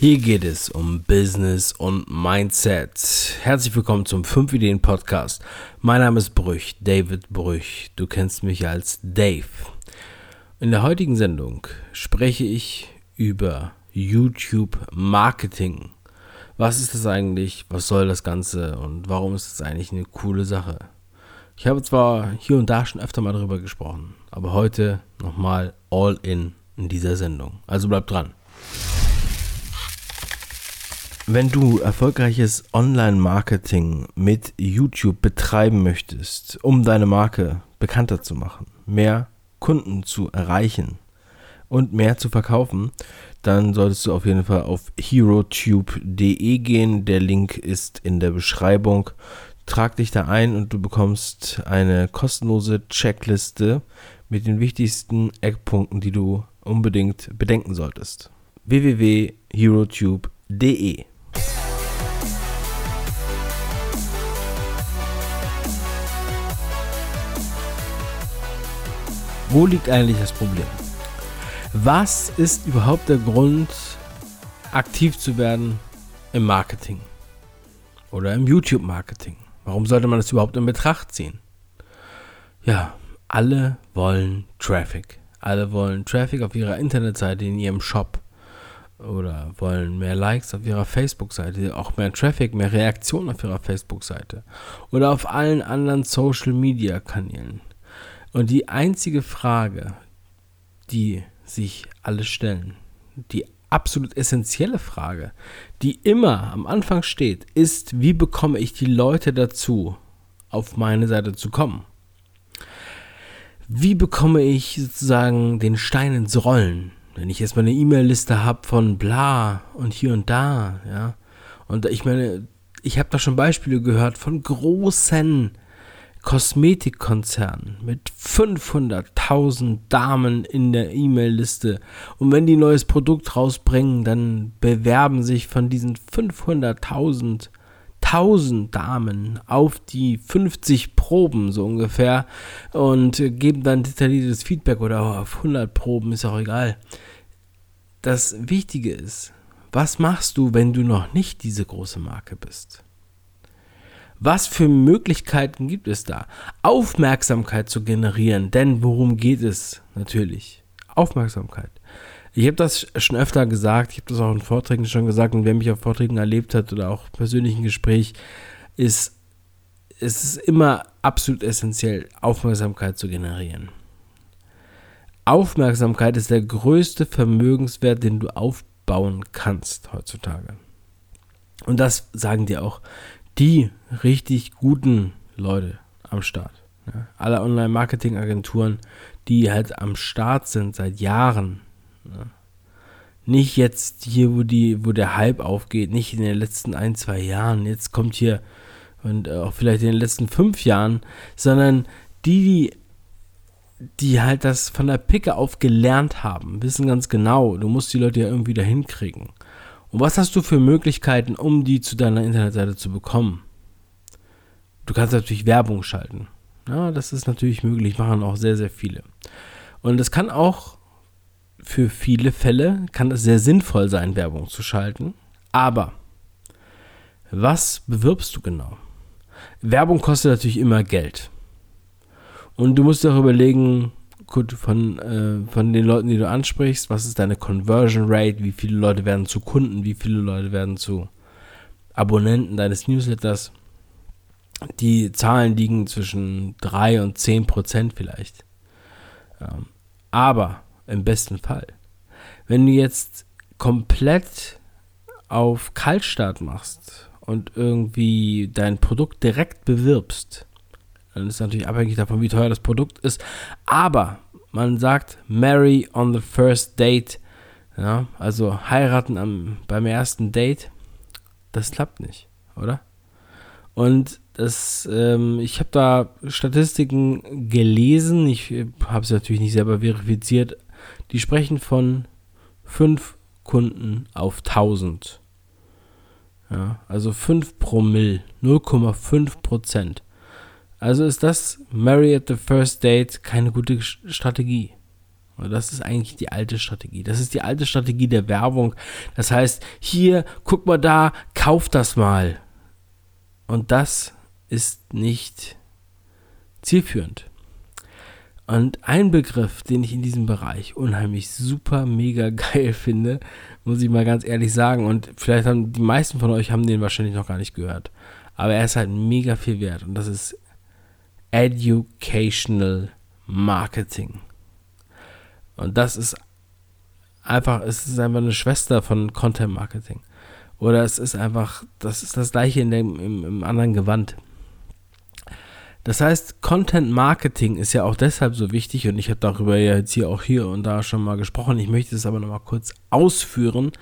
Hier geht es um Business und Mindset. Herzlich willkommen zum 5 Ideen Podcast. Mein Name ist Brüch, David Brüch. Du kennst mich als Dave. In der heutigen Sendung spreche ich über YouTube Marketing. Was ist das eigentlich? Was soll das Ganze? Und warum ist es eigentlich eine coole Sache? Ich habe zwar hier und da schon öfter mal darüber gesprochen, aber heute nochmal all in in dieser Sendung. Also bleib dran. Wenn du erfolgreiches Online-Marketing mit YouTube betreiben möchtest, um deine Marke bekannter zu machen, mehr Kunden zu erreichen und mehr zu verkaufen, dann solltest du auf jeden Fall auf herotube.de gehen. Der Link ist in der Beschreibung. Trag dich da ein und du bekommst eine kostenlose Checkliste mit den wichtigsten Eckpunkten, die du unbedingt bedenken solltest. www.herotube.de Wo liegt eigentlich das Problem? Was ist überhaupt der Grund, aktiv zu werden im Marketing oder im YouTube-Marketing? Warum sollte man das überhaupt in Betracht ziehen? Ja, alle wollen Traffic. Alle wollen Traffic auf ihrer Internetseite, in ihrem Shop oder wollen mehr Likes auf ihrer Facebook-Seite, auch mehr Traffic, mehr Reaktionen auf ihrer Facebook-Seite oder auf allen anderen Social-Media-Kanälen. Und die einzige Frage, die sich alle stellen, die absolut essentielle Frage, die immer am Anfang steht, ist, wie bekomme ich die Leute dazu, auf meine Seite zu kommen? Wie bekomme ich sozusagen den Stein ins Rollen? Wenn ich erstmal eine E-Mail-Liste habe von bla und hier und da, ja. Und ich meine, ich habe da schon Beispiele gehört von großen Kosmetikkonzern mit 500.000 Damen in der E-Mail-Liste. Und wenn die ein neues Produkt rausbringen, dann bewerben sich von diesen 500.000 1000 Damen auf die 50 Proben so ungefähr und geben dann detailliertes Feedback oder auf 100 Proben, ist auch egal. Das Wichtige ist, was machst du, wenn du noch nicht diese große Marke bist? Was für Möglichkeiten gibt es da? Aufmerksamkeit zu generieren, denn worum geht es natürlich? Aufmerksamkeit. Ich habe das schon öfter gesagt, ich habe das auch in Vorträgen schon gesagt und wer mich auf Vorträgen erlebt hat oder auch persönlichen Gespräch, ist, es ist immer absolut essentiell, Aufmerksamkeit zu generieren. Aufmerksamkeit ist der größte Vermögenswert, den du aufbauen kannst heutzutage. Und das sagen dir auch die richtig guten Leute am Start. Ja, alle Online-Marketing-Agenturen, die halt am Start sind seit Jahren. Ja. Nicht jetzt hier, wo, die, wo der Hype aufgeht, nicht in den letzten ein, zwei Jahren. Jetzt kommt hier und auch vielleicht in den letzten fünf Jahren, sondern die, die, die halt das von der Picke auf gelernt haben, wissen ganz genau, du musst die Leute ja irgendwie dahin kriegen. Und was hast du für Möglichkeiten, um die zu deiner Internetseite zu bekommen? Du kannst natürlich Werbung schalten. Ja, das ist natürlich möglich, machen auch sehr, sehr viele. Und es kann auch für viele Fälle, kann es sehr sinnvoll sein, Werbung zu schalten. Aber was bewirbst du genau? Werbung kostet natürlich immer Geld. Und du musst auch überlegen, gut, von, äh, von den Leuten, die du ansprichst, was ist deine Conversion Rate, wie viele Leute werden zu Kunden, wie viele Leute werden zu Abonnenten deines Newsletters. Die Zahlen liegen zwischen 3 und 10 Prozent vielleicht. Ähm, aber im besten Fall, wenn du jetzt komplett auf Kaltstart machst und irgendwie dein Produkt direkt bewirbst, dann ist natürlich abhängig davon, wie teuer das Produkt ist. Aber man sagt marry on the first date. Ja, also heiraten am, beim ersten Date. Das klappt nicht, oder? Und das, ähm, ich habe da Statistiken gelesen. Ich äh, habe sie natürlich nicht selber verifiziert. Die sprechen von 5 Kunden auf 1000. Ja, also 5 Promille, 0,5 Prozent. Also ist das Marry at the First Date keine gute Strategie. Das ist eigentlich die alte Strategie. Das ist die alte Strategie der Werbung. Das heißt, hier, guck mal da, kauf das mal. Und das ist nicht zielführend. Und ein Begriff, den ich in diesem Bereich unheimlich super, mega geil finde, muss ich mal ganz ehrlich sagen, und vielleicht haben die meisten von euch haben den wahrscheinlich noch gar nicht gehört, aber er ist halt mega viel wert und das ist Educational Marketing. Und das ist einfach, es ist einfach eine Schwester von Content Marketing. Oder es ist einfach, das ist das gleiche in dem, im, im anderen Gewand. Das heißt, Content Marketing ist ja auch deshalb so wichtig und ich habe darüber ja jetzt hier auch hier und da schon mal gesprochen. Ich möchte es aber nochmal kurz ausführen.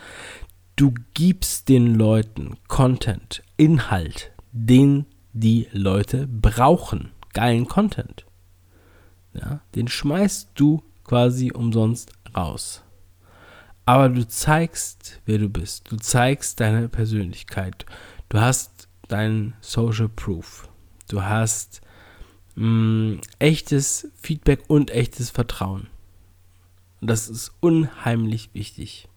Du gibst den Leuten Content, Inhalt, den die Leute brauchen. Geilen Content. Ja, den schmeißt du quasi umsonst raus. Aber du zeigst, wer du bist. Du zeigst deine Persönlichkeit. Du hast deinen Social Proof. Du hast mh, mm, echtes Feedback und echtes Vertrauen. Und das ist unheimlich wichtig.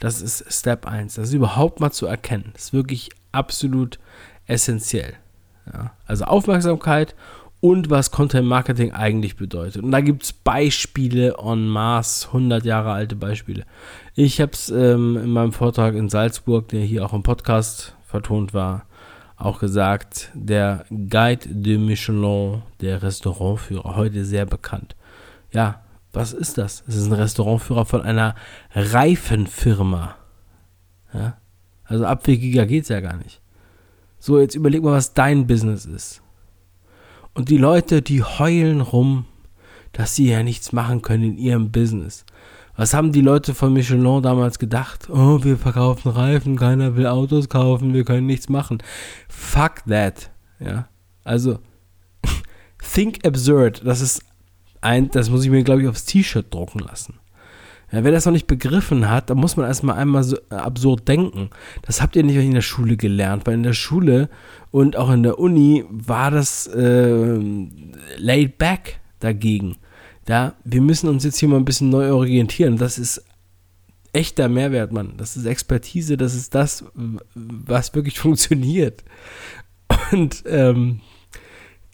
Das ist Step 1. Das ist überhaupt mal zu erkennen. Das ist wirklich absolut essentiell. Ja, also Aufmerksamkeit und was Content Marketing eigentlich bedeutet. Und da gibt es Beispiele en masse, 100 Jahre alte Beispiele. Ich habe es ähm, in meinem Vortrag in Salzburg, der hier auch im Podcast vertont war, auch gesagt, der Guide de Michelin, der Restaurantführer, heute sehr bekannt. Ja, was ist das? Es ist ein Restaurantführer von einer Reifenfirma. Ja? Also abwegiger geht es ja gar nicht. So, jetzt überleg mal, was dein Business ist. Und die Leute, die heulen rum, dass sie ja nichts machen können in ihrem Business. Was haben die Leute von Michelin damals gedacht? Oh, wir verkaufen Reifen, keiner will Autos kaufen, wir können nichts machen. Fuck that. Ja. Also, think absurd. Das ist ein, das muss ich mir, glaube ich, aufs T-Shirt drucken lassen. Ja, wer das noch nicht begriffen hat, da muss man erstmal einmal so absurd denken. Das habt ihr nicht in der Schule gelernt, weil in der Schule und auch in der Uni war das äh, laid back dagegen. Da, wir müssen uns jetzt hier mal ein bisschen neu orientieren. Das ist echter Mehrwert, Mann. Das ist Expertise, das ist das, was wirklich funktioniert. Und ähm,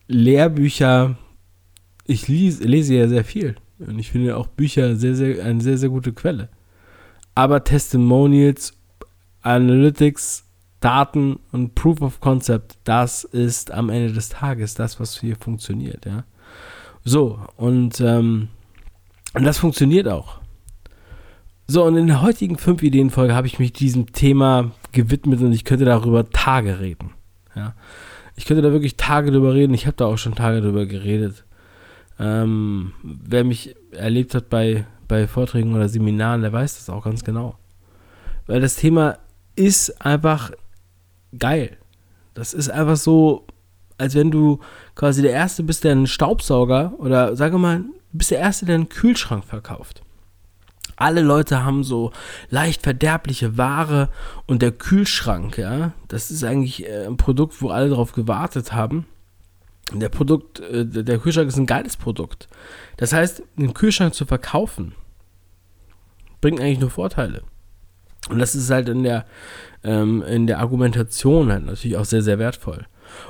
Lehrbücher, ich lese, lese ja sehr viel. Und ich finde auch Bücher sehr, sehr, eine sehr, sehr gute Quelle. Aber Testimonials, Analytics, Daten und Proof of Concept, das ist am Ende des Tages das, was hier funktioniert, ja. So, und, ähm, und das funktioniert auch. So, und in der heutigen 5-Ideen-Folge habe ich mich diesem Thema gewidmet und ich könnte darüber Tage reden. Ja. Ich könnte da wirklich Tage drüber reden. Ich habe da auch schon Tage drüber geredet. Ähm, wer mich erlebt hat bei, bei Vorträgen oder Seminaren, der weiß das auch ganz genau. Weil das Thema ist einfach geil. Das ist einfach so, als wenn du quasi der Erste bist, der einen Staubsauger oder sage mal, bist der Erste, der einen Kühlschrank verkauft. Alle Leute haben so leicht verderbliche Ware und der Kühlschrank, ja, das ist eigentlich äh, ein Produkt, wo alle drauf gewartet haben. Der Produkt, äh, der Kühlschrank ist ein geiles Produkt. Das heißt, einen Kühlschrank zu verkaufen, bringt eigentlich nur Vorteile. Und das ist halt in der, ähm, in der Argumentation halt natürlich auch sehr, sehr wertvoll.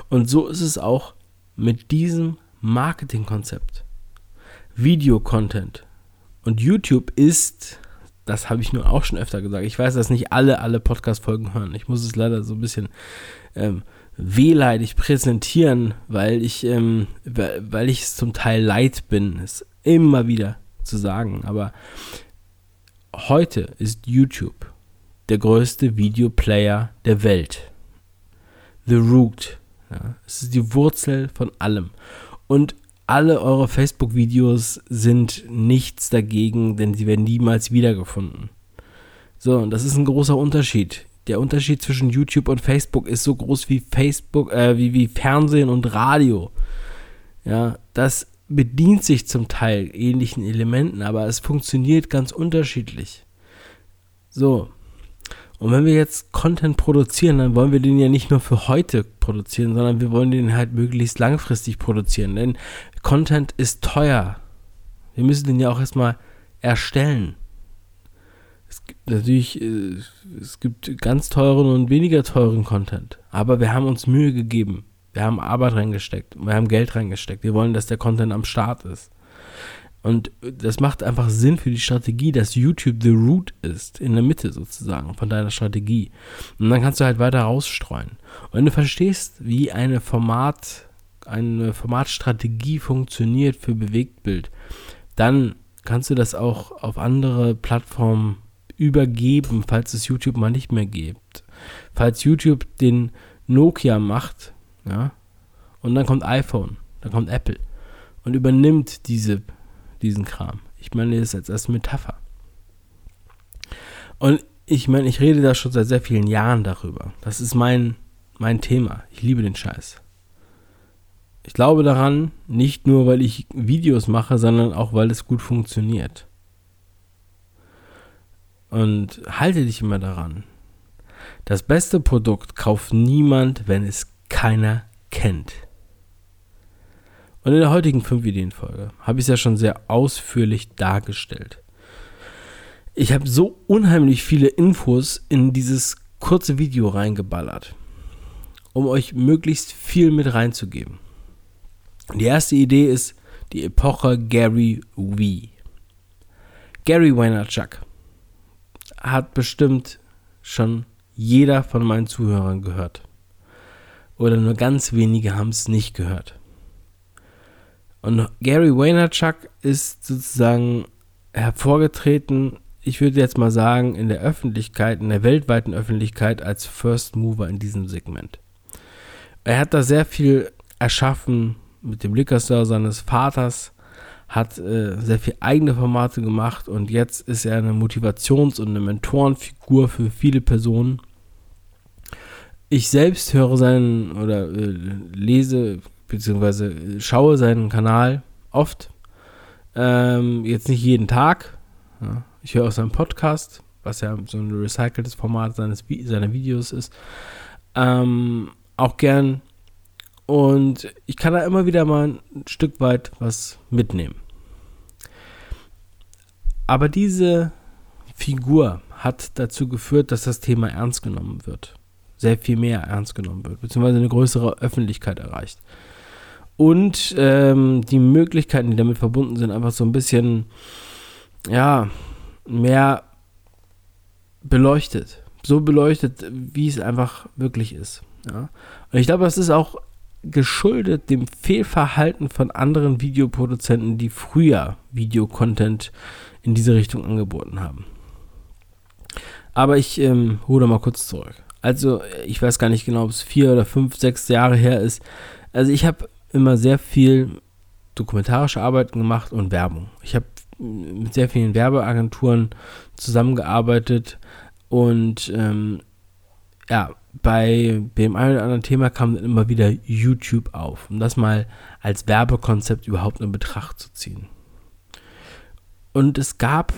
Und so ist es auch mit diesem Marketingkonzept. Video-Content. Und YouTube ist, das habe ich nur auch schon öfter gesagt, ich weiß, dass nicht alle alle Podcast-Folgen hören. Ich muss es leider so ein bisschen ähm, wehleidig präsentieren, weil ich, ähm, weil ich es zum Teil leid bin, es immer wieder zu sagen. Aber heute ist YouTube der größte Videoplayer der Welt. The Root. Ja, es ist die Wurzel von allem. Und alle eure Facebook-Videos sind nichts dagegen, denn sie werden niemals wiedergefunden. So, und das ist ein großer Unterschied. Der Unterschied zwischen YouTube und Facebook ist so groß wie Facebook, äh, wie, wie Fernsehen und Radio. Ja, das bedient sich zum Teil ähnlichen Elementen, aber es funktioniert ganz unterschiedlich. So, und wenn wir jetzt Content produzieren, dann wollen wir den ja nicht nur für heute produzieren, sondern wir wollen den halt möglichst langfristig produzieren. Denn Content ist teuer. Wir müssen den ja auch erstmal erstellen. Es gibt natürlich, äh, es gibt ganz teuren und weniger teuren Content. Aber wir haben uns Mühe gegeben. Wir haben Arbeit reingesteckt. Wir haben Geld reingesteckt. Wir wollen, dass der Content am Start ist. Und das macht einfach Sinn für die Strategie, dass YouTube the root ist, in der Mitte sozusagen von deiner Strategie. Und dann kannst du halt weiter rausstreuen. Und wenn du verstehst, wie eine Format, eine Formatstrategie funktioniert für Bewegtbild, dann kannst du das auch auf andere Plattformen übergeben, falls es YouTube mal nicht mehr gibt. Falls YouTube den Nokia macht, ja, und dann kommt iPhone, dann kommt Apple und übernimmt diese, diesen Kram. Ich meine das jetzt als Metapher. Und ich meine, ich rede da schon seit sehr vielen Jahren darüber. Das ist mein, mein Thema. Ich liebe den Scheiß. Ich glaube daran, nicht nur, weil ich Videos mache, sondern auch, weil es gut funktioniert. Und halte dich immer daran. Das beste Produkt kauft niemand, wenn es keiner kennt. Und in der heutigen 5-Ideen-Folge habe ich es ja schon sehr ausführlich dargestellt. Ich habe so unheimlich viele Infos in dieses kurze Video reingeballert, um euch möglichst viel mit reinzugeben. Die erste Idee ist die Epoche Gary Vee. Gary Vaynerchuk hat bestimmt schon jeder von meinen Zuhörern gehört. Oder nur ganz wenige haben es nicht gehört. Und Gary Vaynerchuk ist sozusagen hervorgetreten, ich würde jetzt mal sagen, in der Öffentlichkeit, in der weltweiten Öffentlichkeit als First Mover in diesem Segment. Er hat da sehr viel erschaffen mit dem Liquor seines Vaters, hat äh, sehr viel eigene Formate gemacht und jetzt ist er eine Motivations- und eine Mentorenfigur für viele Personen. Ich selbst höre seinen oder äh, lese bzw. schaue seinen Kanal oft. Ähm, jetzt nicht jeden Tag. Ja. Ich höre auch seinen Podcast, was ja so ein recyceltes Format seines, seiner Videos ist. Ähm, auch gern und ich kann da immer wieder mal ein Stück weit was mitnehmen. Aber diese Figur hat dazu geführt, dass das Thema ernst genommen wird. Sehr viel mehr ernst genommen wird, beziehungsweise eine größere Öffentlichkeit erreicht. Und ähm, die Möglichkeiten, die damit verbunden sind, einfach so ein bisschen, ja, mehr beleuchtet. So beleuchtet, wie es einfach wirklich ist. Ja. Und ich glaube, das ist auch geschuldet dem Fehlverhalten von anderen Videoproduzenten, die früher Videocontent in diese Richtung angeboten haben. Aber ich ähm, hole mal kurz zurück. Also, ich weiß gar nicht genau, ob es vier oder fünf, sechs Jahre her ist. Also, ich habe immer sehr viel dokumentarische Arbeiten gemacht und Werbung. Ich habe mit sehr vielen Werbeagenturen zusammengearbeitet und ähm, ja, bei dem einen oder anderen Thema kam dann immer wieder YouTube auf, um das mal als Werbekonzept überhaupt in Betracht zu ziehen. Und es gab,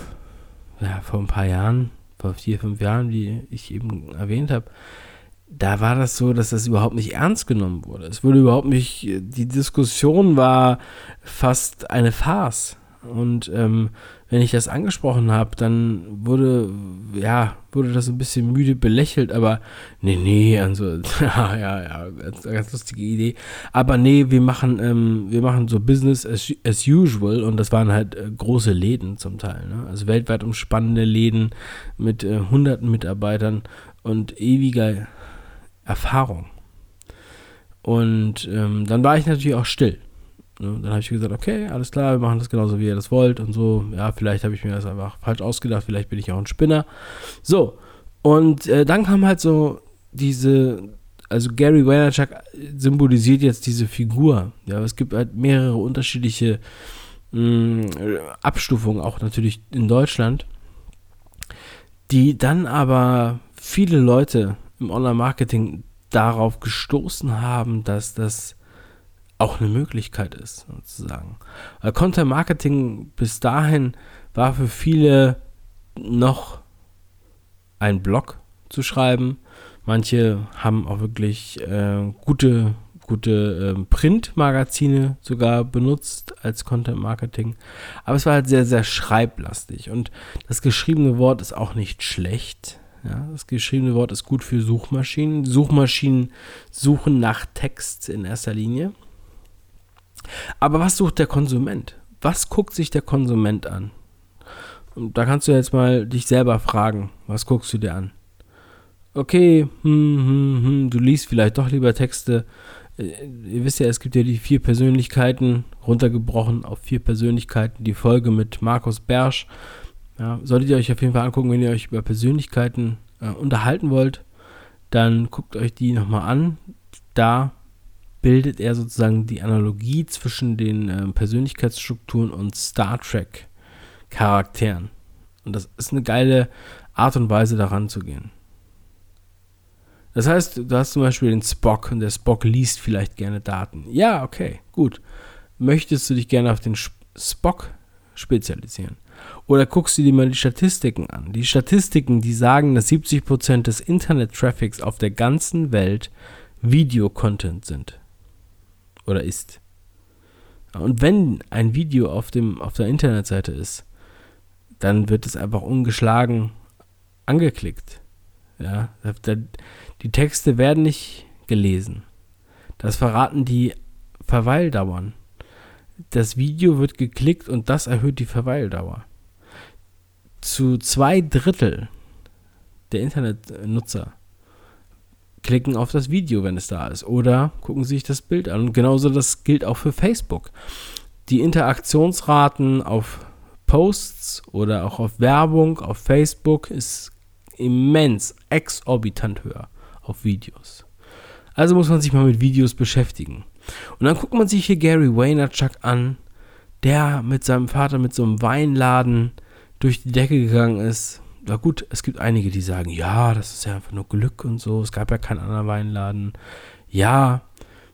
ja, vor ein paar Jahren, vor vier, fünf Jahren, wie ich eben erwähnt habe, da war das so, dass das überhaupt nicht ernst genommen wurde. Es wurde überhaupt nicht, die Diskussion war fast eine Farce. Und ähm, wenn ich das angesprochen habe, dann wurde, ja, wurde das ein bisschen müde belächelt, aber nee, nee, also, ja, ja, ganz, ganz lustige Idee. Aber nee, wir machen, ähm, wir machen so Business as, as usual und das waren halt äh, große Läden zum Teil, ne? Also weltweit umspannende Läden mit äh, hunderten Mitarbeitern und ewiger Erfahrung. Und ähm, dann war ich natürlich auch still. Ne? Dann habe ich gesagt, okay, alles klar, wir machen das genauso, wie ihr das wollt und so. Ja, vielleicht habe ich mir das einfach falsch ausgedacht, vielleicht bin ich auch ein Spinner. So, und äh, dann kam halt so diese, also Gary Vaynerchuk symbolisiert jetzt diese Figur. Ja, es gibt halt mehrere unterschiedliche mh, Abstufungen, auch natürlich in Deutschland, die dann aber viele Leute im Online-Marketing darauf gestoßen haben, dass das auch eine Möglichkeit ist, sozusagen. Weil Content Marketing bis dahin war für viele noch ein Blog zu schreiben. Manche haben auch wirklich äh, gute gute ähm, Printmagazine sogar benutzt als Content Marketing. Aber es war halt sehr, sehr schreiblastig. Und das geschriebene Wort ist auch nicht schlecht. Ja, das geschriebene Wort ist gut für Suchmaschinen. Suchmaschinen suchen nach Text in erster Linie. Aber was sucht der Konsument? Was guckt sich der Konsument an? Und da kannst du jetzt mal dich selber fragen, was guckst du dir an? Okay, hm, hm, hm, du liest vielleicht doch lieber Texte. Äh, ihr wisst ja, es gibt ja die vier Persönlichkeiten, runtergebrochen auf vier Persönlichkeiten, die Folge mit Markus Bersch. Ja, solltet ihr euch auf jeden Fall angucken, wenn ihr euch über Persönlichkeiten äh, unterhalten wollt, dann guckt euch die nochmal an. Da bildet er sozusagen die Analogie zwischen den äh, Persönlichkeitsstrukturen und Star Trek Charakteren. Und das ist eine geile Art und Weise, daran zu gehen. Das heißt, du hast zum Beispiel den Spock und der Spock liest vielleicht gerne Daten. Ja, okay, gut. Möchtest du dich gerne auf den Spock spezialisieren? Oder guckst du dir mal die Statistiken an? Die Statistiken, die sagen, dass 70% des Internet-Traffics auf der ganzen Welt Videocontent sind. Oder ist. Und wenn ein Video auf, dem, auf der Internetseite ist, dann wird es einfach ungeschlagen angeklickt. Ja, die Texte werden nicht gelesen. Das verraten die Verweildauern. Das Video wird geklickt und das erhöht die Verweildauer zu zwei Drittel der Internetnutzer klicken auf das Video, wenn es da ist, oder gucken sich das Bild an. Und genauso das gilt auch für Facebook. Die Interaktionsraten auf Posts oder auch auf Werbung auf Facebook ist immens, exorbitant höher auf Videos. Also muss man sich mal mit Videos beschäftigen. Und dann guckt man sich hier Gary Vaynerchuk an, der mit seinem Vater mit so einem Weinladen durch die Decke gegangen ist. Na gut, es gibt einige, die sagen, ja, das ist ja einfach nur Glück und so. Es gab ja keinen anderen Weinladen. Ja,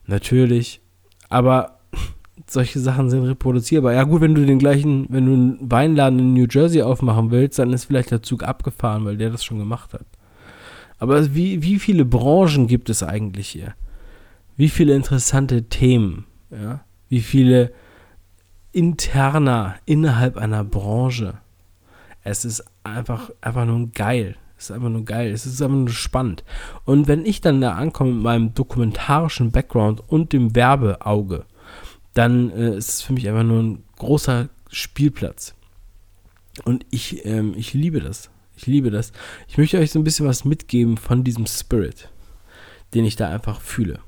natürlich. Aber solche Sachen sind reproduzierbar. Ja gut, wenn du den gleichen, wenn du einen Weinladen in New Jersey aufmachen willst, dann ist vielleicht der Zug abgefahren, weil der das schon gemacht hat. Aber wie, wie viele Branchen gibt es eigentlich hier? Wie viele interessante Themen? Ja? Wie viele interner innerhalb einer Branche? Es ist einfach, einfach nur geil. Es ist einfach nur geil. Es ist einfach nur spannend. Und wenn ich dann da ankomme mit meinem dokumentarischen Background und dem Werbeauge, dann äh, ist es für mich einfach nur ein großer Spielplatz. Und ich, ähm, ich liebe das. Ich liebe das. Ich möchte euch so ein bisschen was mitgeben von diesem Spirit, den ich da einfach fühle.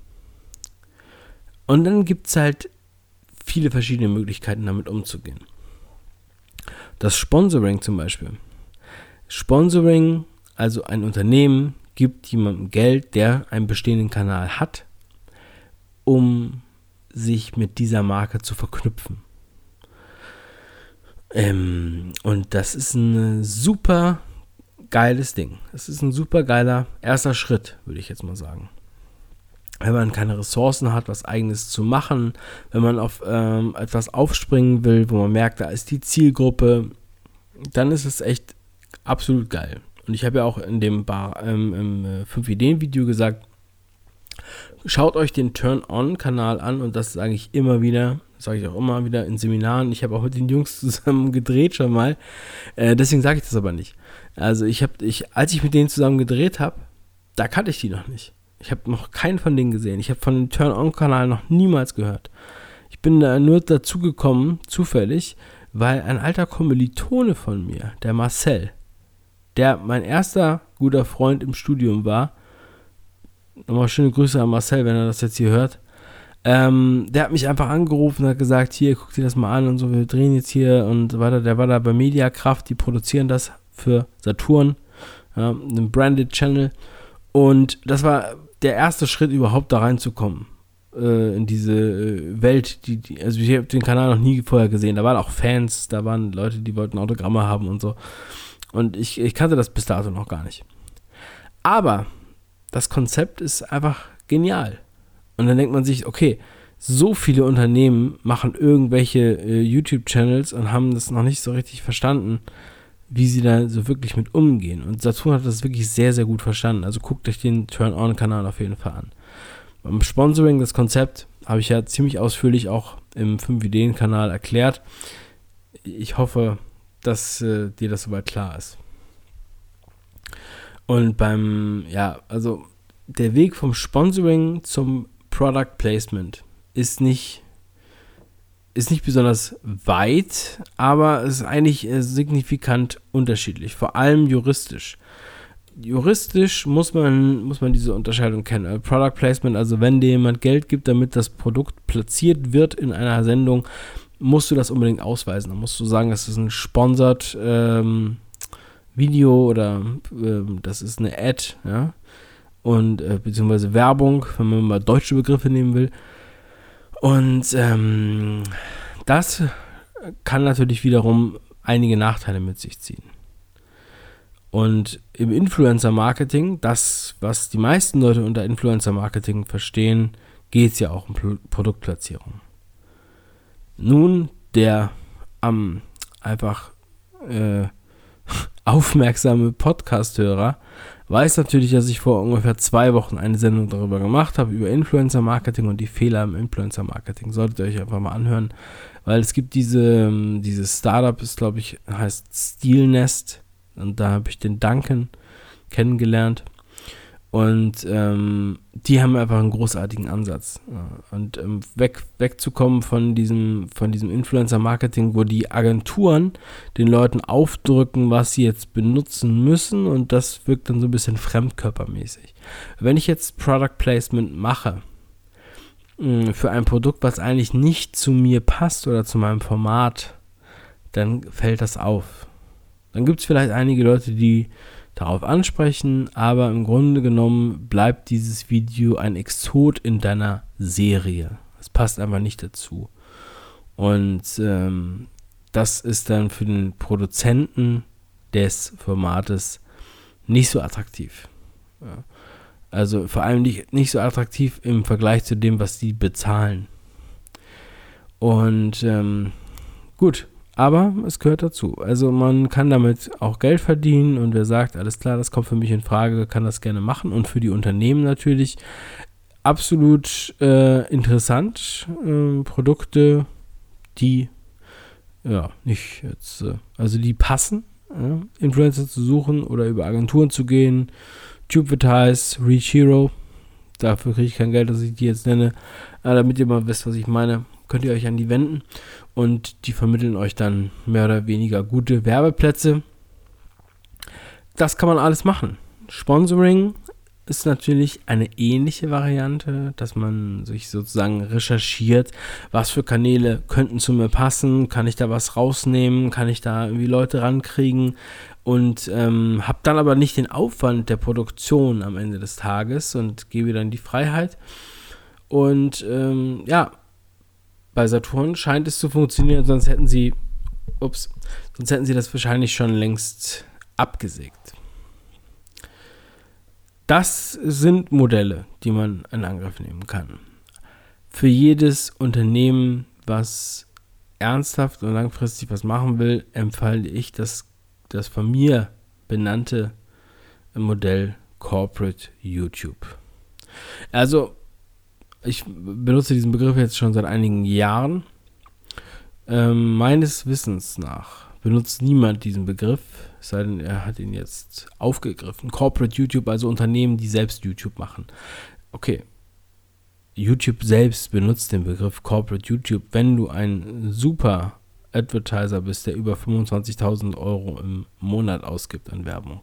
Und dann gibt es halt viele verschiedene Möglichkeiten, damit umzugehen. Das Sponsoring zum Beispiel. Sponsoring, also ein Unternehmen gibt jemandem Geld, der einen bestehenden Kanal hat, um sich mit dieser Marke zu verknüpfen. Ähm, und das ist ein super geiles Ding. Es ist ein super geiler erster Schritt, würde ich jetzt mal sagen wenn man keine Ressourcen hat, was eigenes zu machen, wenn man auf ähm, etwas aufspringen will, wo man merkt, da ist die Zielgruppe, dann ist es echt absolut geil. Und ich habe ja auch in dem Bar, ähm, im 5-Ideen-Video äh, gesagt, schaut euch den Turn-On-Kanal an und das sage ich immer wieder, sage ich auch immer wieder in Seminaren. Ich habe auch mit den Jungs zusammen gedreht schon mal, äh, deswegen sage ich das aber nicht. Also ich habe, ich, als ich mit denen zusammen gedreht habe, da kannte ich die noch nicht. Ich habe noch keinen von denen gesehen. Ich habe von dem Turn-On-Kanal noch niemals gehört. Ich bin da nur dazu gekommen, zufällig, weil ein alter Kommilitone von mir, der Marcel, der mein erster guter Freund im Studium war, nochmal schöne Grüße an Marcel, wenn er das jetzt hier hört, ähm, der hat mich einfach angerufen und hat gesagt, hier, guck dir das mal an und so, wir drehen jetzt hier und so weiter. Der war da bei Mediakraft, die produzieren das für Saturn, ja, einen Branded Channel. Und das war der erste Schritt überhaupt da reinzukommen äh, in diese äh, Welt, die, die, also ich habe den Kanal noch nie vorher gesehen. Da waren auch Fans, da waren Leute, die wollten Autogramme haben und so. Und ich, ich kannte das bis dato noch gar nicht. Aber das Konzept ist einfach genial. Und dann denkt man sich, okay, so viele Unternehmen machen irgendwelche äh, YouTube-Channels und haben das noch nicht so richtig verstanden wie sie da so wirklich mit umgehen. Und Saturn hat das wirklich sehr, sehr gut verstanden. Also guckt euch den Turn-On-Kanal auf jeden Fall an. Beim Sponsoring, das Konzept, habe ich ja ziemlich ausführlich auch im 5-Ideen-Kanal erklärt. Ich hoffe, dass äh, dir das soweit klar ist. Und beim, ja, also der Weg vom Sponsoring zum Product Placement ist nicht, ist nicht besonders weit, aber es ist eigentlich äh, signifikant unterschiedlich, vor allem juristisch. Juristisch muss man, muss man diese Unterscheidung kennen. Also Product Placement, also wenn dir jemand Geld gibt, damit das Produkt platziert wird in einer Sendung, musst du das unbedingt ausweisen. Dann musst du sagen, das ist ein Sponsored ähm, Video oder äh, das ist eine Ad, ja und äh, beziehungsweise Werbung, wenn man mal deutsche Begriffe nehmen will. Und ähm, das kann natürlich wiederum einige Nachteile mit sich ziehen. Und im Influencer-Marketing, das, was die meisten Leute unter Influencer-Marketing verstehen, geht es ja auch um Pro Produktplatzierung. Nun, der am ähm, einfach äh, aufmerksame Podcast-Hörer weiß natürlich, dass ich vor ungefähr zwei Wochen eine Sendung darüber gemacht habe, über Influencer-Marketing und die Fehler im Influencer-Marketing. Solltet ihr euch einfach mal anhören, weil es gibt diese, ähm, dieses Startup, ist glaube ich, heißt Steelnest und da habe ich den Duncan kennengelernt und ähm, die haben einfach einen großartigen Ansatz. Und ähm, weg, wegzukommen von diesem, von diesem Influencer-Marketing, wo die Agenturen den Leuten aufdrücken, was sie jetzt benutzen müssen und das wirkt dann so ein bisschen fremdkörpermäßig. Wenn ich jetzt Product Placement mache, mh, hm, für ein Produkt, was eigentlich nicht zu mir passt oder zu meinem Format, dann fällt das auf. Dann gibt es vielleicht einige Leute, die darauf ansprechen, aber im Grunde genommen bleibt dieses Video ein Exot in deiner Serie. Es passt einfach nicht dazu. Und ähm, das ist dann für den Produzenten des Formates nicht so attraktiv. Ja. Also vor allem nicht, nicht so attraktiv im Vergleich zu dem, was die bezahlen. Und ähm, gut, aber es gehört dazu. Also man kann damit auch Geld verdienen und wer sagt, alles klar, das kommt für mich in Frage, kann das gerne machen. Und für die Unternehmen natürlich absolut äh, interessant. Äh, Produkte, die ja nicht jetzt, äh, also die passen, Influencer zu suchen oder über Agenturen zu gehen. Tubevertise, Reach Hero, dafür kriege ich kein Geld, dass ich die jetzt nenne, aber damit ihr mal wisst, was ich meine könnt ihr euch an die wenden und die vermitteln euch dann mehr oder weniger gute Werbeplätze. Das kann man alles machen. Sponsoring ist natürlich eine ähnliche Variante, dass man sich sozusagen recherchiert, was für Kanäle könnten zu mir passen, kann ich da was rausnehmen, kann ich da irgendwie Leute rankriegen und ähm, habe dann aber nicht den Aufwand der Produktion am Ende des Tages und gebe dann die Freiheit. Und ähm, ja, bei Saturn scheint es zu funktionieren, sonst hätten sie, ups, sonst hätten sie das wahrscheinlich schon längst abgesägt. Das sind Modelle, die man in Angriff nehmen kann. Für jedes Unternehmen, was ernsthaft und langfristig was machen will, empfehle ich das, das von mir benannte Modell Corporate YouTube. Also ich benutze diesen Begriff jetzt schon seit einigen Jahren. Ähm, meines Wissens nach benutzt niemand diesen Begriff, es sei denn, er hat ihn jetzt aufgegriffen. Corporate YouTube, also Unternehmen, die selbst YouTube machen. Okay. YouTube selbst benutzt den Begriff Corporate YouTube, wenn du ein super Advertiser bist, der über 25.000 Euro im Monat ausgibt an Werbung.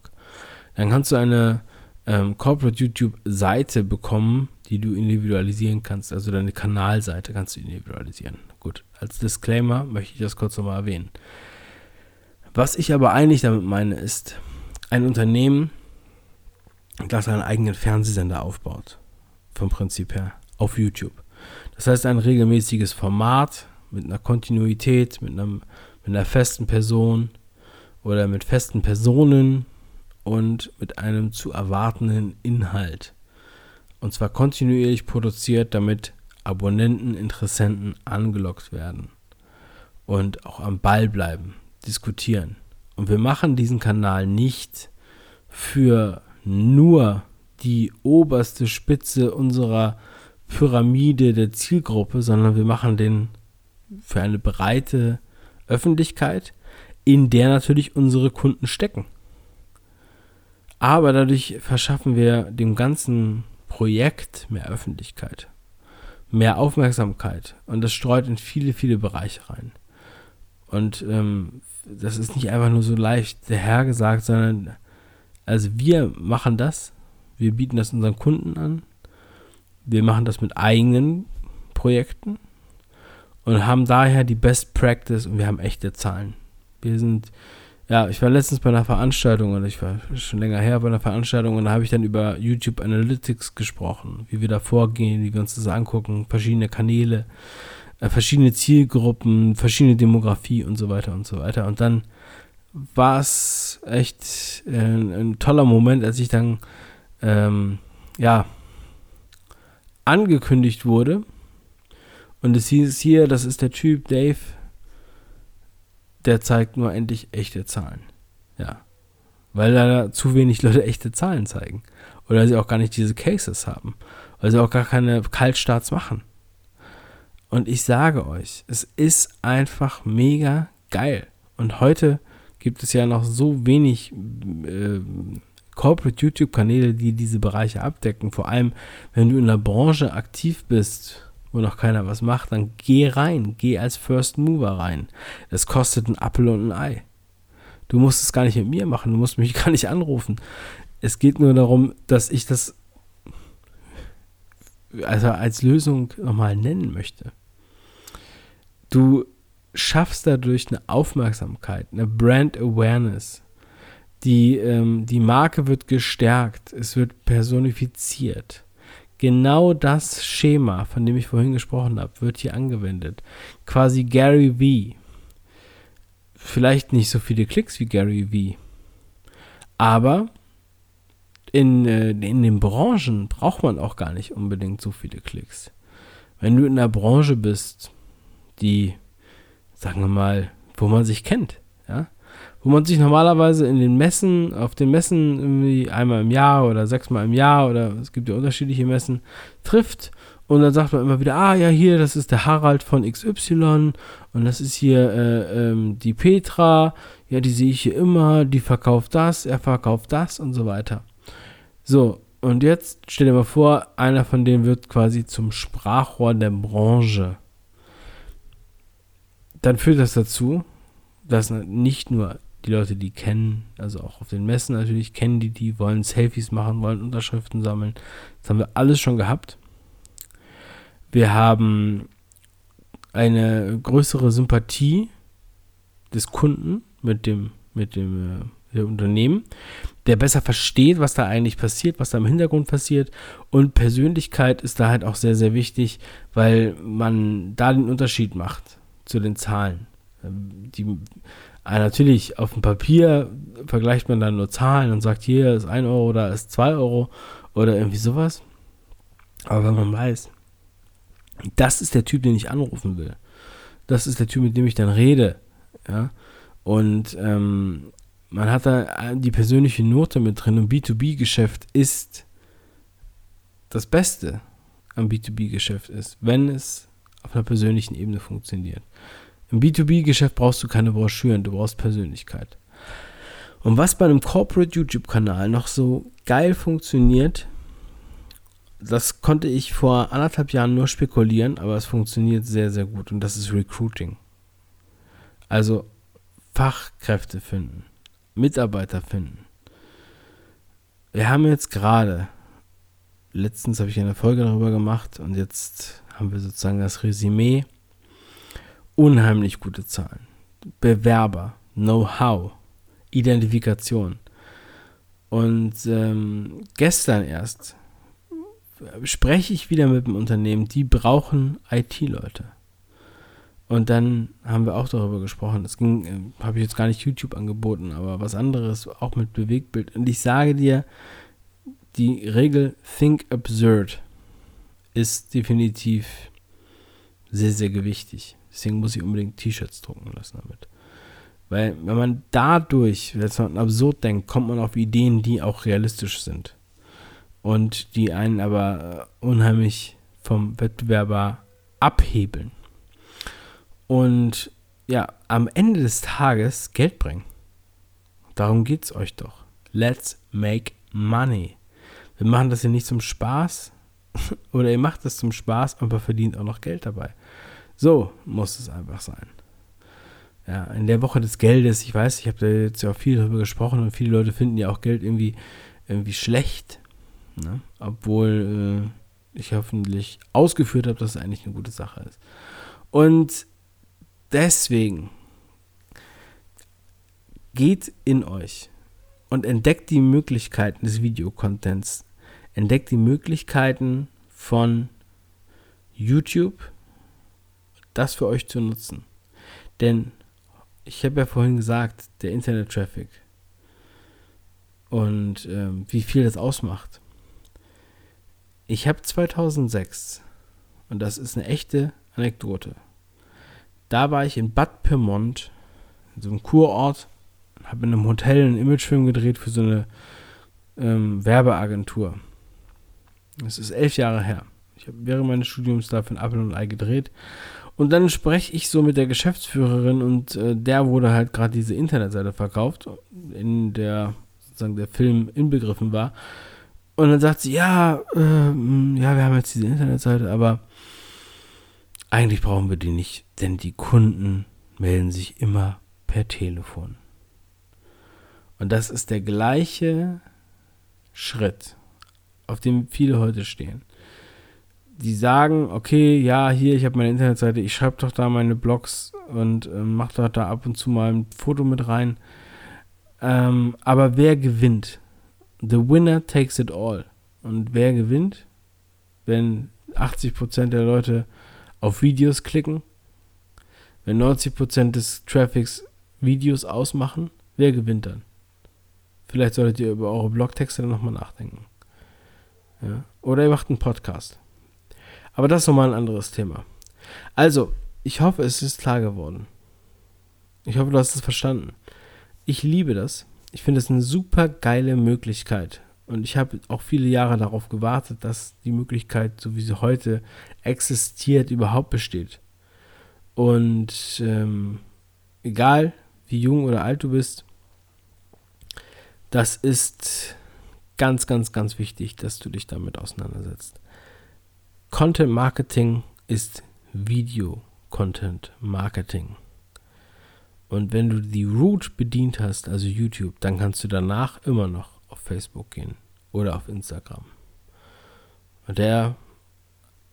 Dann kannst du eine ähm, Corporate YouTube Seite bekommen, die du individualisieren kannst. Also deine Kanalseite kannst du individualisieren. Gut, als Disclaimer möchte ich das kurz nochmal erwähnen. Was ich aber eigentlich damit meine, ist ein Unternehmen, das einen eigenen Fernsehsender aufbaut. Vom Prinzip her. Auf YouTube. Das heißt, ein regelmäßiges Format mit einer Kontinuität, mit, einem, mit einer festen Person oder mit festen Personen und mit einem zu erwartenden Inhalt. Und zwar kontinuierlich produziert, damit Abonnenten, Interessenten angelockt werden und auch am Ball bleiben, diskutieren. Und wir machen diesen Kanal nicht für nur die oberste Spitze unserer Pyramide der Zielgruppe, sondern wir machen den für eine breite Öffentlichkeit, in der natürlich unsere Kunden stecken. Aber dadurch verschaffen wir dem ganzen Projekt mehr Öffentlichkeit, mehr Aufmerksamkeit und das streut in viele, viele Bereiche rein. Und ähm, das ist nicht einfach nur so leicht dahergesagt, sondern also wir machen das, wir bieten das unseren Kunden an, wir machen das mit eigenen Projekten und haben daher die Best Practice und wir haben echte Zahlen. Wir sind, ja, ich war letztens bei einer Veranstaltung und ich war schon länger her bei einer Veranstaltung und da habe ich dann über YouTube Analytics gesprochen, wie wir da vorgehen, wie wir uns das angucken, verschiedene Kanäle, äh, verschiedene Zielgruppen, verschiedene Demografie und so weiter und so weiter. Und dann war es echt äh, ein toller Moment, als ich dann, ähm, ja, angekündigt wurde. Und es hieß hier, das ist der Typ Dave, der zeigt nur endlich echte Zahlen. Ja. Weil da zu wenig Leute echte Zahlen zeigen. Oder sie auch gar nicht diese Cases haben. Weil sie auch gar keine Kaltstarts machen. Und ich sage euch, es ist einfach mega geil. Und heute gibt es ja noch so wenig äh, Corporate YouTube-Kanäle, die diese Bereiche abdecken. Vor allem, wenn du in der Branche aktiv bist, wo noch keiner was macht, dann geh rein, geh als First Mover rein. Das kostet ein Apfel und ein Ei. Du musst es gar nicht mit mir machen, du musst mich gar nicht anrufen. Es geht nur darum, dass ich das also als Lösung nochmal nennen möchte. Du schaffst dadurch eine Aufmerksamkeit, eine Brand Awareness. Die, ähm, die Marke wird gestärkt, es wird personifiziert. Genau das Schema, von dem ich vorhin gesprochen habe, wird hier angewendet. Quasi Gary V. Vielleicht nicht so viele Klicks wie Gary V. Aber in, äh, in den Branchen braucht man auch gar nicht unbedingt so viele Klicks. Wenn du in einer Branche bist, die, sagen wir mal, wo man sich kennt, ja, wo man sich normalerweise in den Messen, auf den Messen irgendwie einmal im Jahr oder sechsmal im Jahr oder es gibt ja unterschiedliche Messen, trifft und dann sagt man immer wieder, ah ja, hier, das ist der Harald von XY und das ist hier äh, ähm, die Petra, ja, die sehe ich hier immer, die verkauft das, er verkauft das und so weiter. So, und jetzt stell dir mal vor, einer von denen wird quasi zum Sprachrohr der Branche. Dann führt das dazu, dass nicht nur die Leute, die kennen, also auch auf den Messen natürlich, kennen die, die wollen Selfies machen, wollen Unterschriften sammeln. Das haben wir alles schon gehabt. Wir haben eine größere Sympathie des Kunden mit dem, mit dem äh, Unternehmen, der besser versteht, was da eigentlich passiert, was da im Hintergrund passiert. Und Persönlichkeit ist da halt auch sehr, sehr wichtig, weil man da den Unterschied macht zu den Zahlen. Ähm, die ah, natürlich, auf dem Papier vergleicht man dann nur Zahlen und sagt, hier ist 1 Euro, da ist 2 Euro oder irgendwie sowas. Aber wenn man weiß, das ist der Typ, den ich anrufen will, das ist der Typ, mit dem ich dann rede, ja, und ähm, man hat da die persönliche Note mit drin und B2B-Geschäft ist das Beste am B2B-Geschäft ist, wenn es auf einer persönlichen Ebene funktioniert. Im B2B-Geschäft brauchst du keine Broschüren, du brauchst Persönlichkeit. Und was bei einem Corporate YouTube-Kanal noch so geil funktioniert, das konnte ich vor anderthalb Jahren nur spekulieren, aber es funktioniert sehr, sehr gut und das ist Recruiting. Also Fachkräfte finden, Mitarbeiter finden. Wir haben jetzt gerade, letztens habe ich eine Folge darüber gemacht und jetzt haben wir sozusagen das Resümee unheimlich gute Zahlen. Bewerber, Know-how, Identifikation. Und ähm, gestern erst spreche ich wieder mit dem Unternehmen, die brauchen IT-Leute. Und dann haben wir auch darüber gesprochen. Das ging, äh, habe ich jetzt gar nicht YouTube angeboten, aber was anderes, auch mit Bewegtbild. Und ich sage dir, die Regel Think Absurd ist definitiv sehr, sehr gewichtig. Deswegen muss ich unbedingt T-Shirts drucken lassen damit. Weil, wenn man dadurch, wenn man absurd denkt, kommt man auf Ideen, die auch realistisch sind. Und die einen aber äh, unheimlich vom Wettbewerber abhebeln. Und ja, am Ende des Tages Geld bringen. Darum geht es euch doch. Let's make money. Wir machen das hier nicht zum Spaß. Oder ihr macht das zum Spaß, aber verdient auch noch Geld dabei. So muss es einfach sein. Ja, in der Woche des Geldes, ich weiß, ich habe da jetzt ja auch viel darüber gesprochen und viele Leute finden ja auch Geld irgendwie, irgendwie schlecht. Ne? Obwohl äh, ich hoffentlich ausgeführt habe, dass es eigentlich eine gute Sache ist. Und deswegen geht in euch und entdeckt die Möglichkeiten des Videocontents. Entdeckt die Möglichkeiten von YouTube, das für euch zu nutzen. Denn ich habe ja vorhin gesagt, der Internet-Traffic und ähm, wie viel das ausmacht. Ich habe 2006, und das ist eine echte Anekdote, da war ich in Bad Pyrmont, in so einem Kurort, habe in einem Hotel einen Imagefilm gedreht für so eine ähm, Werbeagentur. Das ist elf Jahre her. Ich habe während meines Studiums da für ein Apple und Ei gedreht. Und dann spreche ich so mit der Geschäftsführerin und äh, der wurde halt gerade diese Internetseite verkauft, in der sozusagen der Film inbegriffen war. Und dann sagt sie, ja, äh, ja, wir haben jetzt diese Internetseite, aber eigentlich brauchen wir die nicht, denn die Kunden melden sich immer per Telefon. Und das ist der gleiche Schritt, auf dem viele heute stehen. Die sagen, okay, ja, hier, ich habe meine Internetseite, ich schreibe doch da meine Blogs und äh, mache doch da ab und zu mal ein Foto mit rein. Ähm, aber wer gewinnt? The winner takes it all. Und wer gewinnt? Wenn 80% der Leute auf Videos klicken, wenn 90% des Traffics Videos ausmachen, wer gewinnt dann? Vielleicht solltet ihr über eure Blogtexte nochmal nachdenken. Ja? Oder ihr macht einen Podcast. Aber das ist nochmal ein anderes Thema. Also, ich hoffe, es ist klar geworden. Ich hoffe, du hast es verstanden. Ich liebe das. Ich finde es eine super geile Möglichkeit, und ich habe auch viele Jahre darauf gewartet, dass die Möglichkeit, so wie sie heute existiert, überhaupt besteht. Und ähm, egal wie jung oder alt du bist, das ist ganz, ganz, ganz wichtig, dass du dich damit auseinandersetzt. Content Marketing ist Video Content Marketing. Und wenn du die Root bedient hast, also YouTube, dann kannst du danach immer noch auf Facebook gehen oder auf Instagram. Und der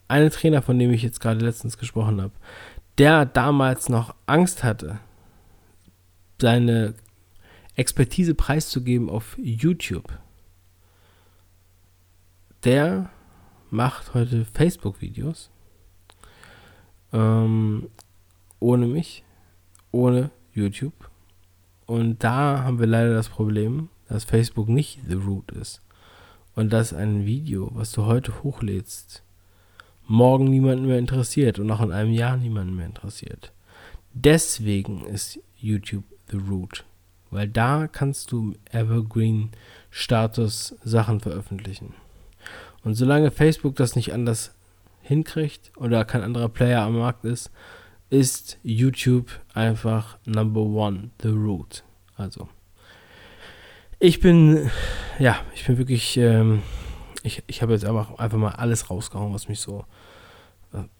eine Trainer, von dem ich jetzt gerade letztens gesprochen habe, der damals noch Angst hatte, seine Expertise preiszugeben auf YouTube, der macht heute Facebook-Videos ähm, ohne mich, ohne YouTube. Und da haben wir leider das Problem, dass Facebook nicht the root ist. Und dass ein Video, was du heute hochlädst, morgen niemanden mehr interessiert und auch in einem Jahr niemanden mehr interessiert. Deswegen ist YouTube the root. Weil da kannst du Evergreen Status Sachen veröffentlichen. Und solange Facebook das nicht anders hinkriegt oder kein anderer Player am Markt ist, ist YouTube einfach Number One, the root. Also ich bin, ja, ich bin wirklich, ähm, ich, ich habe jetzt einfach, einfach mal alles rausgehauen, was mich so,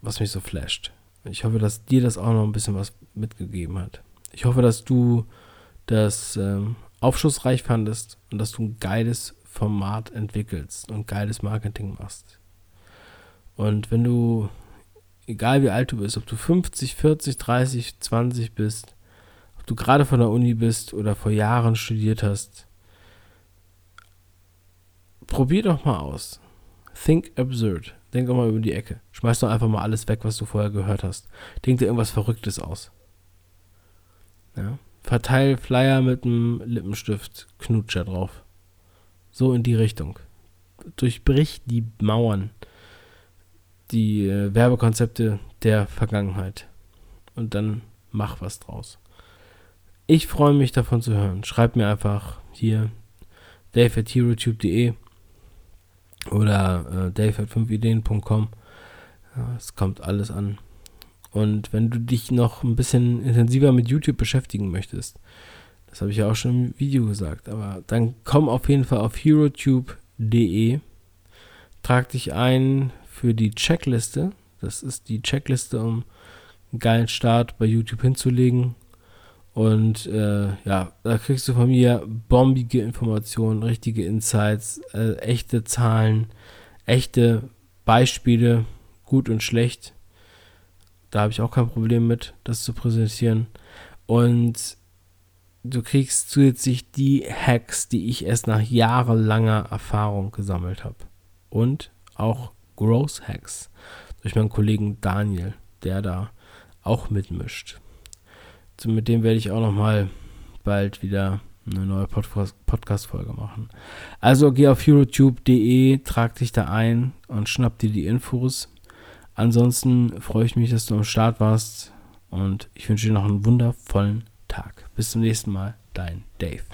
was mich so flasht. Ich hoffe, dass dir das auch noch ein bisschen was mitgegeben hat. Ich hoffe, dass du das ähm, aufschlussreich fandest und dass du ein geiles Format entwickelst und geiles Marketing machst. Und wenn du, egal wie alt du bist, ob du 50, 40, 30, 20 bist, ob du gerade von der Uni bist oder vor Jahren studiert hast, probier doch mal aus. Think absurd. Denk doch mal über die Ecke. Schmeiß doch einfach mal alles weg, was du vorher gehört hast. Denk dir irgendwas Verrücktes aus. Ja? Verteil Flyer mit einem Lippenstift Knutscher drauf. So in die Richtung. Durchbrich die Mauern, die äh, Werbekonzepte der Vergangenheit. Und dann mach was draus. Ich freue mich davon zu hören. Schreib mir einfach hier dave.herotube.de oder äh, dave5ideen.com. Ja, es kommt alles an. Und wenn du dich noch ein bisschen intensiver mit YouTube beschäftigen möchtest, das habe ich ja auch schon im Video gesagt, aber dann komm auf jeden Fall auf herotube.de, trag dich ein für die Checkliste. Das ist die Checkliste, um einen geilen Start bei YouTube hinzulegen. Und äh, ja, da kriegst du von mir bombige Informationen, richtige Insights, äh, echte Zahlen, echte Beispiele, gut und schlecht. Da habe ich auch kein Problem mit, das zu präsentieren. Und du kriegst zusätzlich die Hacks, die ich erst nach jahrelanger Erfahrung gesammelt habe. Und auch Growth Hacks durch meinen Kollegen Daniel, der da auch mitmischt. So, mit dem werde ich auch noch mal bald wieder eine neue Podcast-Folge machen. Also geh auf eurotube.de, trag dich da ein und schnapp dir die Infos. Ansonsten freue ich mich, dass du am Start warst und ich wünsche dir noch einen wundervollen Tag. Bis zum nächsten Mal, dein Dave.